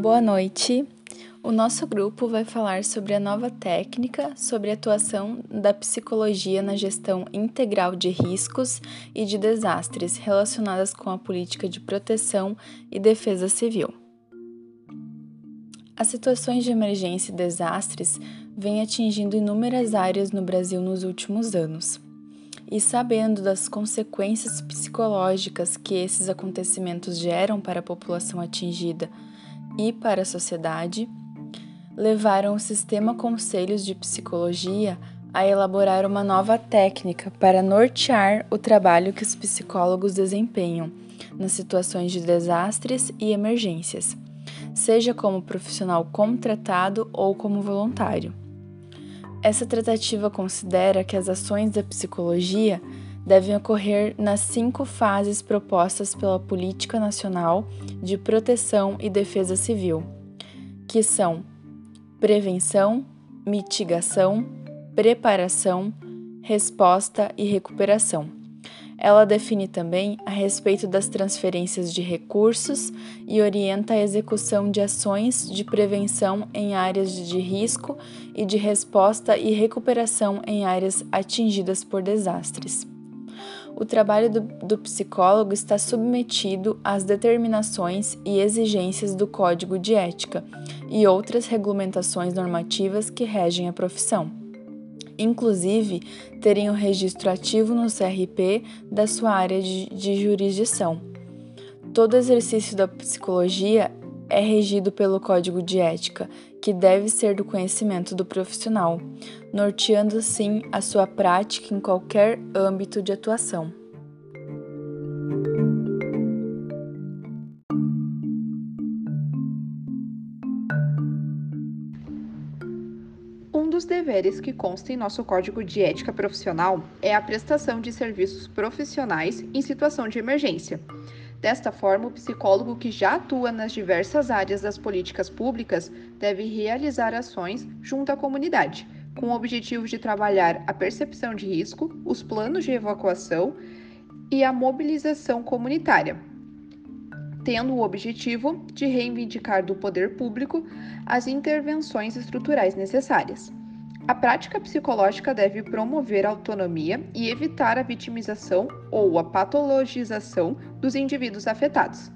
Boa noite. O nosso grupo vai falar sobre a nova técnica sobre a atuação da psicologia na gestão integral de riscos e de desastres relacionadas com a política de proteção e defesa civil. As situações de emergência e desastres vêm atingindo inúmeras áreas no Brasil nos últimos anos. E sabendo das consequências psicológicas que esses acontecimentos geram para a população atingida e para a sociedade, levaram o Sistema Conselhos de Psicologia a elaborar uma nova técnica para nortear o trabalho que os psicólogos desempenham nas situações de desastres e emergências seja como profissional contratado ou como voluntário. Essa tratativa considera que as ações da psicologia devem ocorrer nas cinco fases propostas pela Política Nacional de Proteção e Defesa Civil, que são prevenção, mitigação, preparação, resposta e recuperação. Ela define também a respeito das transferências de recursos e orienta a execução de ações de prevenção em áreas de risco e de resposta e recuperação em áreas atingidas por desastres. O trabalho do, do psicólogo está submetido às determinações e exigências do Código de Ética e outras regulamentações normativas que regem a profissão inclusive terem o registro ativo no CRP da sua área de, de jurisdição. Todo exercício da psicologia é regido pelo Código de Ética, que deve ser do conhecimento do profissional, norteando assim a sua prática em qualquer âmbito de atuação. Dos deveres que consta em nosso Código de Ética Profissional é a prestação de serviços profissionais em situação de emergência. Desta forma, o psicólogo que já atua nas diversas áreas das políticas públicas deve realizar ações junto à comunidade, com o objetivo de trabalhar a percepção de risco, os planos de evacuação e a mobilização comunitária, tendo o objetivo de reivindicar do poder público as intervenções estruturais necessárias. A prática psicológica deve promover a autonomia e evitar a vitimização ou a patologização dos indivíduos afetados.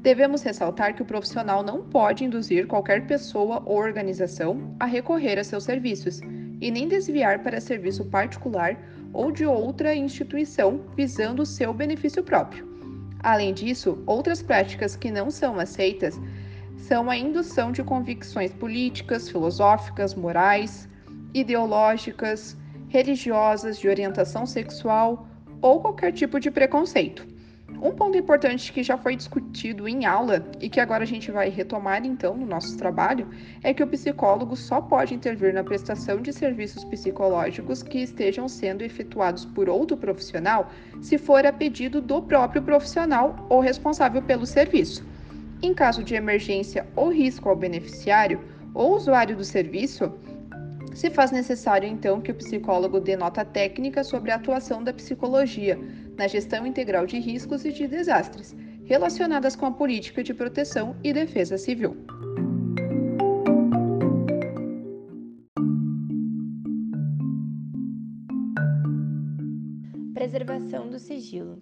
Devemos ressaltar que o profissional não pode induzir qualquer pessoa ou organização a recorrer a seus serviços e nem desviar para serviço particular ou de outra instituição visando seu benefício próprio. Além disso, outras práticas que não são aceitas são a indução de convicções políticas, filosóficas, morais, ideológicas, religiosas, de orientação sexual ou qualquer tipo de preconceito. Um ponto importante que já foi discutido em aula e que agora a gente vai retomar então no nosso trabalho é que o psicólogo só pode intervir na prestação de serviços psicológicos que estejam sendo efetuados por outro profissional se for a pedido do próprio profissional ou responsável pelo serviço. Em caso de emergência ou risco ao beneficiário ou usuário do serviço, se faz necessário, então, que o psicólogo dê nota técnica sobre a atuação da psicologia na gestão integral de riscos e de desastres, relacionadas com a política de proteção e defesa civil. Preservação do sigilo.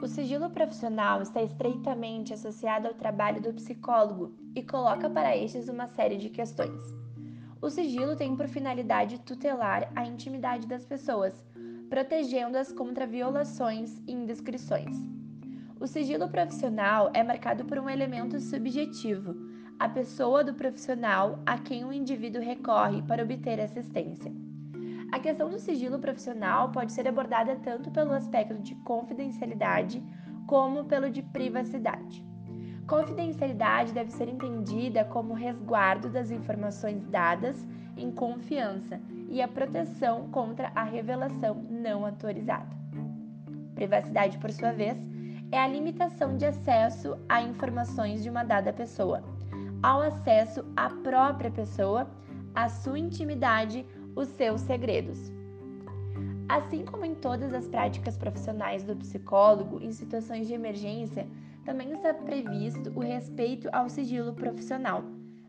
O sigilo profissional está estreitamente associado ao trabalho do psicólogo e coloca para estes uma série de questões. O sigilo tem por finalidade tutelar a intimidade das pessoas, protegendo-as contra violações e indiscrições. O sigilo profissional é marcado por um elemento subjetivo, a pessoa do profissional a quem o indivíduo recorre para obter assistência. A questão do sigilo profissional pode ser abordada tanto pelo aspecto de confidencialidade como pelo de privacidade. Confidencialidade deve ser entendida como resguardo das informações dadas em confiança e a proteção contra a revelação não autorizada. Privacidade, por sua vez, é a limitação de acesso a informações de uma dada pessoa, ao acesso à própria pessoa, à sua intimidade, os seus segredos. Assim como em todas as práticas profissionais do psicólogo em situações de emergência, também está previsto o respeito ao sigilo profissional,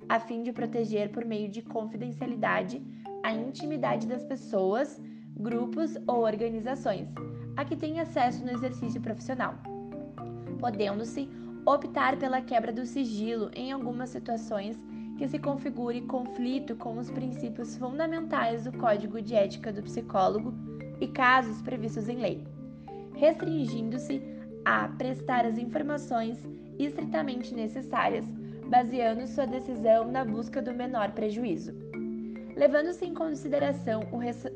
a fim de proteger por meio de confidencialidade a intimidade das pessoas, grupos ou organizações a que têm acesso no exercício profissional, podendo-se optar pela quebra do sigilo em algumas situações que se configure conflito com os princípios fundamentais do Código de Ética do Psicólogo e casos previstos em lei, restringindo-se a prestar as informações estritamente necessárias, baseando sua decisão na busca do menor prejuízo. Levando-se em consideração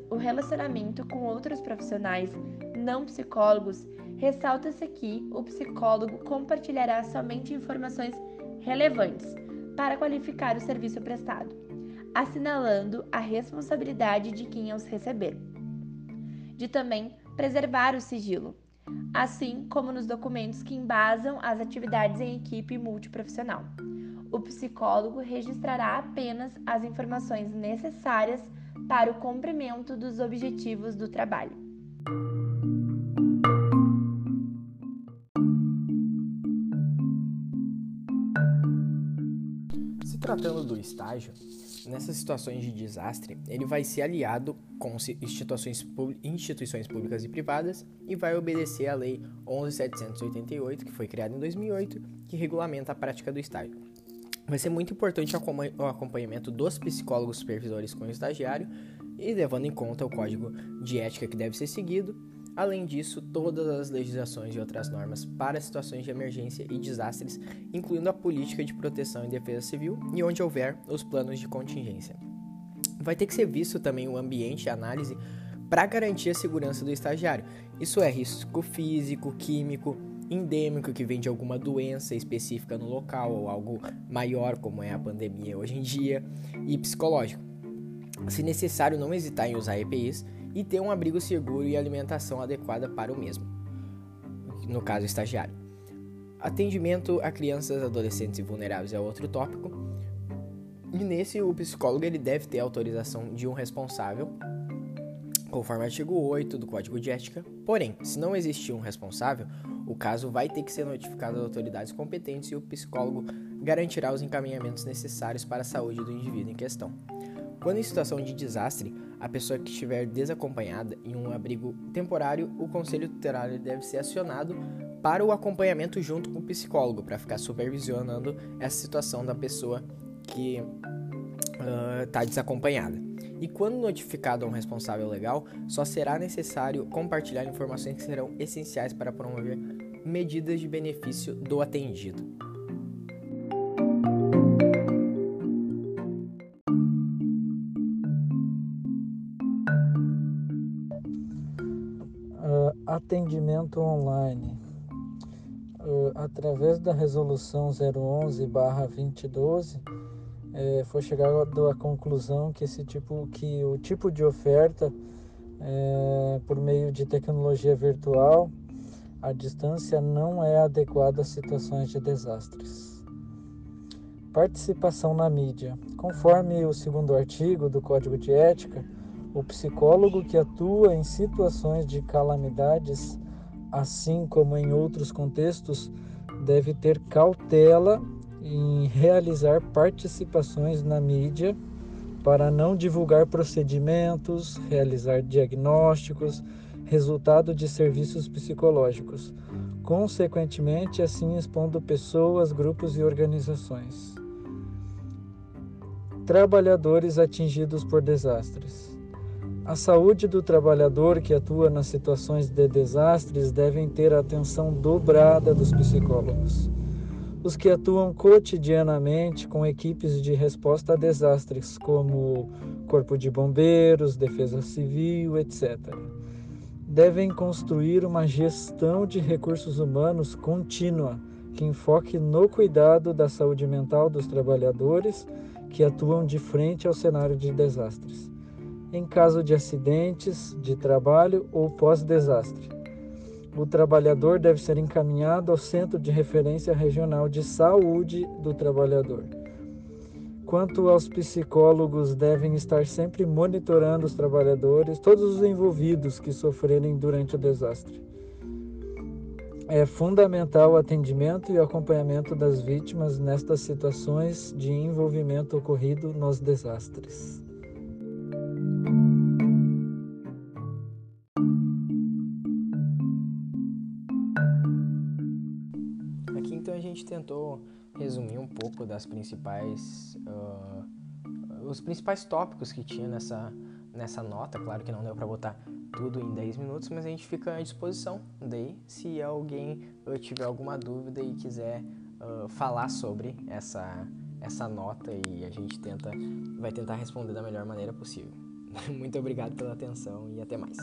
o relacionamento com outros profissionais não psicólogos, ressalta-se que o psicólogo compartilhará somente informações relevantes para qualificar o serviço prestado, assinalando a responsabilidade de quem os receber. De também preservar o sigilo, assim como nos documentos que embasam as atividades em equipe multiprofissional. O psicólogo registrará apenas as informações necessárias para o cumprimento dos objetivos do trabalho. Se tratando do estágio, nessas situações de desastre, ele vai ser aliado com instituições, instituições públicas e privadas e vai obedecer à Lei 11.788, que foi criada em 2008, que regulamenta a prática do estágio. Vai ser muito importante o acompanhamento dos psicólogos supervisores com o estagiário e levando em conta o código de ética que deve ser seguido. Além disso, todas as legislações e outras normas para situações de emergência e desastres, incluindo a política de proteção e defesa civil e onde houver os planos de contingência. Vai ter que ser visto também o ambiente e análise para garantir a segurança do estagiário. Isso é risco físico, químico, endêmico que vem de alguma doença específica no local ou algo maior como é a pandemia hoje em dia e psicológico se necessário, não hesitar em usar EPIs e ter um abrigo seguro e alimentação adequada para o mesmo, no caso estagiário. Atendimento a crianças, adolescentes e vulneráveis é outro tópico. E nesse o psicólogo ele deve ter autorização de um responsável, conforme o artigo 8 do Código de Ética. Porém, se não existir um responsável, o caso vai ter que ser notificado às autoridades competentes e o psicólogo garantirá os encaminhamentos necessários para a saúde do indivíduo em questão. Quando em situação de desastre, a pessoa que estiver desacompanhada em um abrigo temporário, o conselho tutelar deve ser acionado para o acompanhamento junto com o psicólogo, para ficar supervisionando essa situação da pessoa que está uh, desacompanhada. E quando notificado a um responsável legal, só será necessário compartilhar informações que serão essenciais para promover medidas de benefício do atendido. Atendimento online. Uh, através da resolução 011/2012, é, foi chegado à conclusão que esse tipo, que o tipo de oferta é, por meio de tecnologia virtual, a distância não é adequada a situações de desastres. Participação na mídia. Conforme o segundo artigo do Código de Ética, o psicólogo que atua em situações de calamidades, assim como em outros contextos, deve ter cautela em realizar participações na mídia para não divulgar procedimentos, realizar diagnósticos, resultado de serviços psicológicos, consequentemente, assim expondo pessoas, grupos e organizações. Trabalhadores atingidos por desastres. A saúde do trabalhador que atua nas situações de desastres devem ter a atenção dobrada dos psicólogos. Os que atuam cotidianamente com equipes de resposta a desastres, como Corpo de Bombeiros, Defesa Civil, etc., devem construir uma gestão de recursos humanos contínua que enfoque no cuidado da saúde mental dos trabalhadores que atuam de frente ao cenário de desastres em caso de acidentes de trabalho ou pós-desastre. O trabalhador deve ser encaminhado ao Centro de Referência Regional de Saúde do Trabalhador. quanto aos psicólogos devem estar sempre monitorando os trabalhadores, todos os envolvidos que sofrerem durante o desastre. É fundamental o atendimento e acompanhamento das vítimas nestas situações de envolvimento ocorrido nos desastres. Gente tentou resumir um pouco das principais uh, os principais tópicos que tinha nessa nessa nota. Claro que não deu para botar tudo em 10 minutos, mas a gente fica à disposição daí se alguém tiver alguma dúvida e quiser uh, falar sobre essa essa nota e a gente tenta vai tentar responder da melhor maneira possível. Muito obrigado pela atenção e até mais.